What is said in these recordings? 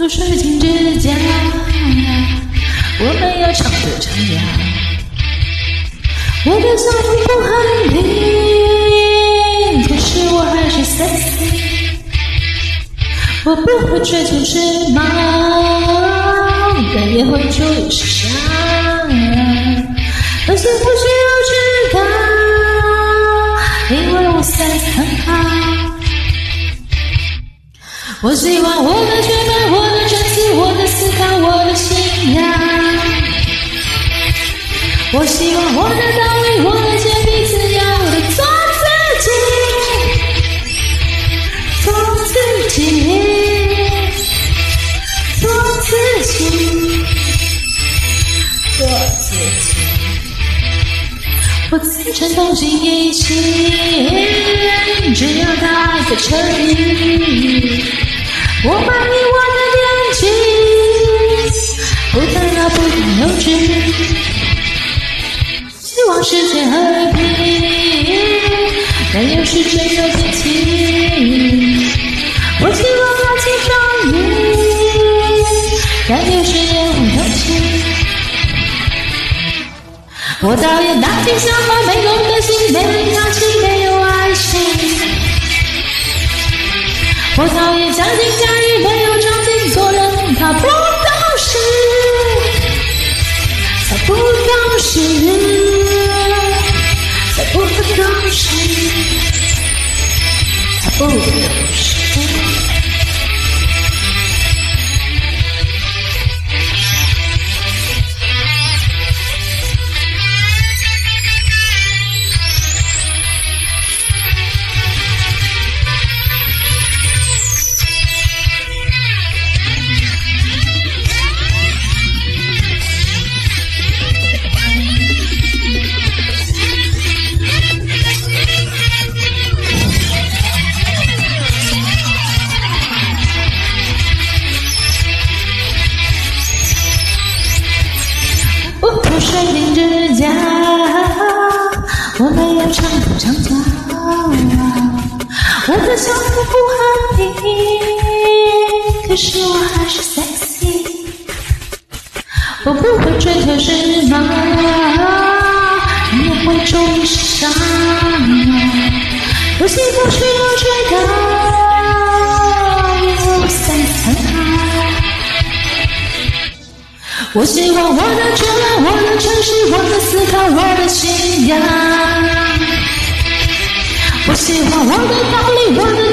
都是情之家，我们要唱着唱呀，我的丧风不恨你，可是我还是 sexy，我不会追求时髦，但也会注意时尚，但是不需要知道，因为我 sexy 很好，我希望我的全部。我的信仰。我希望我的道理，我的洁癖，自由的做自己，做自己，做自己，做自己。我自称同心一心，只要他爱的诚意。我满意我的年纪，世界和平，但又是真有激情。我希望爱情双赢，但又是烟火友情。我讨厌大惊小怪，没公德心，没理想，没有爱心。我讨厌将信将疑，没有长进做人，他不懂事，他不懂事，他不懂事，他不懂事。我没有长头长脚，我的小腹不很平，可是我还是 sexy。我不会追求时髦，也会注意时尚。有些不需要追高，因为我喜欢我的热爱，我的城市，我的思考，我的信仰。我喜欢我的道理，我的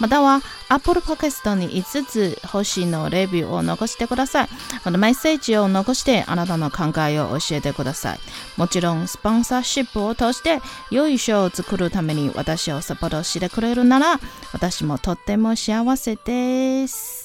または Apple Podcast に5つ星のレビューを残してください。このメッセージを残してあなたの考えを教えてください。もちろんスポンサーシップを通して良い賞を作るために私をサポートしてくれるなら私もとっても幸せです。